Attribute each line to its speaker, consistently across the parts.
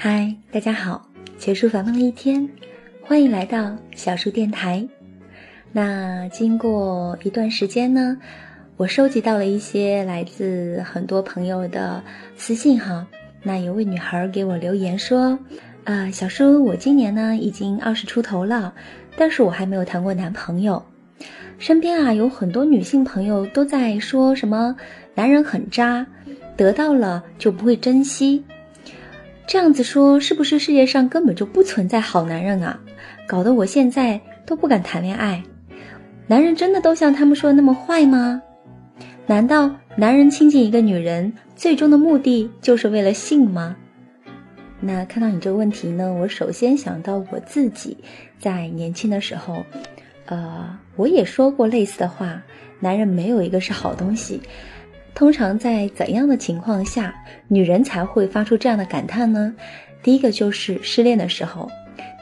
Speaker 1: 嗨大家好，结束繁忙的一天，欢迎来到小树电台。那经过一段时间呢，我收集到了一些来自很多朋友的私信哈。那有位女孩给我留言说：“啊，小叔，我今年呢已经二十出头了，但是我还没有谈过男朋友。身边啊有很多女性朋友都在说什么男人很渣，得到了就不会珍惜。”这样子说，是不是世界上根本就不存在好男人啊？搞得我现在都不敢谈恋爱。男人真的都像他们说的那么坏吗？难道男人亲近一个女人最终的目的就是为了性吗？那看到你这个问题呢，我首先想到我自己在年轻的时候，呃，我也说过类似的话：男人没有一个是好东西。通常在怎样的情况下，女人才会发出这样的感叹呢？第一个就是失恋的时候，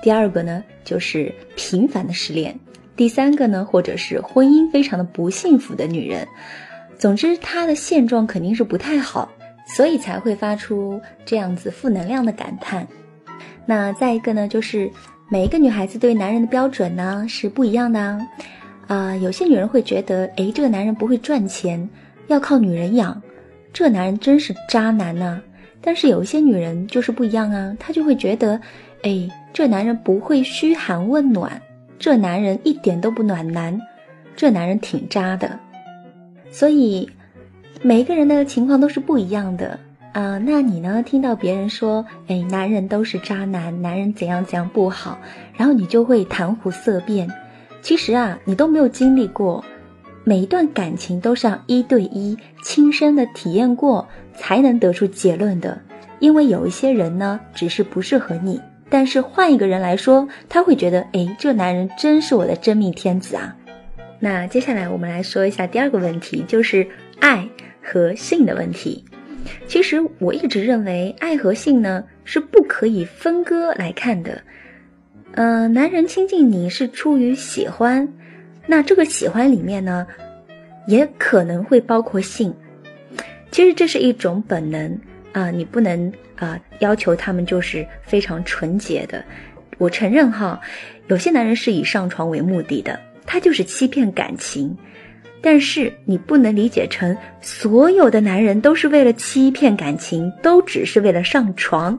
Speaker 1: 第二个呢就是频繁的失恋，第三个呢或者是婚姻非常的不幸福的女人。总之，她的现状肯定是不太好，所以才会发出这样子负能量的感叹。那再一个呢，就是每一个女孩子对男人的标准呢是不一样的啊。有些女人会觉得，诶，这个男人不会赚钱。要靠女人养，这男人真是渣男呐！但是有一些女人就是不一样啊，她就会觉得，哎，这男人不会嘘寒问暖，这男人一点都不暖男，这男人挺渣的。所以每一个人的情况都是不一样的啊。那你呢？听到别人说，哎，男人都是渣男，男人怎样怎样不好，然后你就会谈虎色变。其实啊，你都没有经历过。每一段感情都是要一对一亲身的体验过才能得出结论的，因为有一些人呢，只是不适合你，但是换一个人来说，他会觉得，哎，这男人真是我的真命天子啊。那接下来我们来说一下第二个问题，就是爱和性的问题。其实我一直认为，爱和性呢是不可以分割来看的。嗯，男人亲近你是出于喜欢。那这个喜欢里面呢，也可能会包括性。其实这是一种本能啊，你不能啊要求他们就是非常纯洁的。我承认哈，有些男人是以上床为目的的，他就是欺骗感情。但是你不能理解成所有的男人都是为了欺骗感情，都只是为了上床。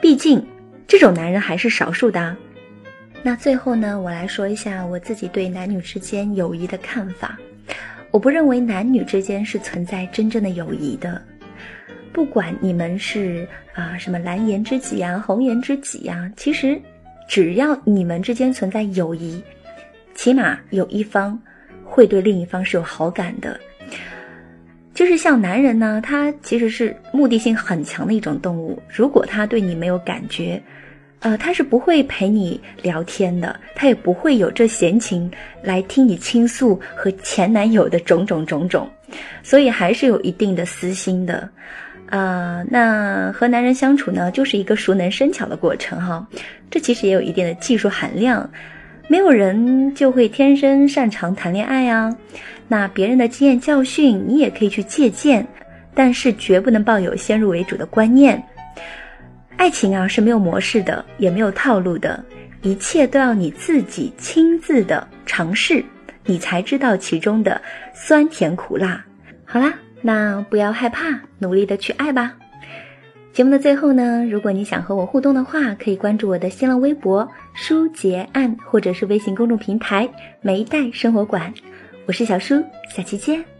Speaker 1: 毕竟这种男人还是少数的。那最后呢，我来说一下我自己对男女之间友谊的看法。我不认为男女之间是存在真正的友谊的，不管你们是啊什么蓝颜知己呀、红颜知己呀，其实只要你们之间存在友谊，起码有一方会对另一方是有好感的。就是像男人呢，他其实是目的性很强的一种动物，如果他对你没有感觉。呃，他是不会陪你聊天的，他也不会有这闲情来听你倾诉和前男友的种种种种，所以还是有一定的私心的。啊，那和男人相处呢，就是一个熟能生巧的过程哈。这其实也有一定的技术含量，没有人就会天生擅长谈恋爱啊。那别人的经验教训，你也可以去借鉴，但是绝不能抱有先入为主的观念。爱情啊是没有模式的，也没有套路的，一切都要你自己亲自的尝试，你才知道其中的酸甜苦辣。好啦，那不要害怕，努力的去爱吧。节目的最后呢，如果你想和我互动的话，可以关注我的新浪微博“书结案”或者是微信公众平台“梅代生活馆”。我是小舒，下期见。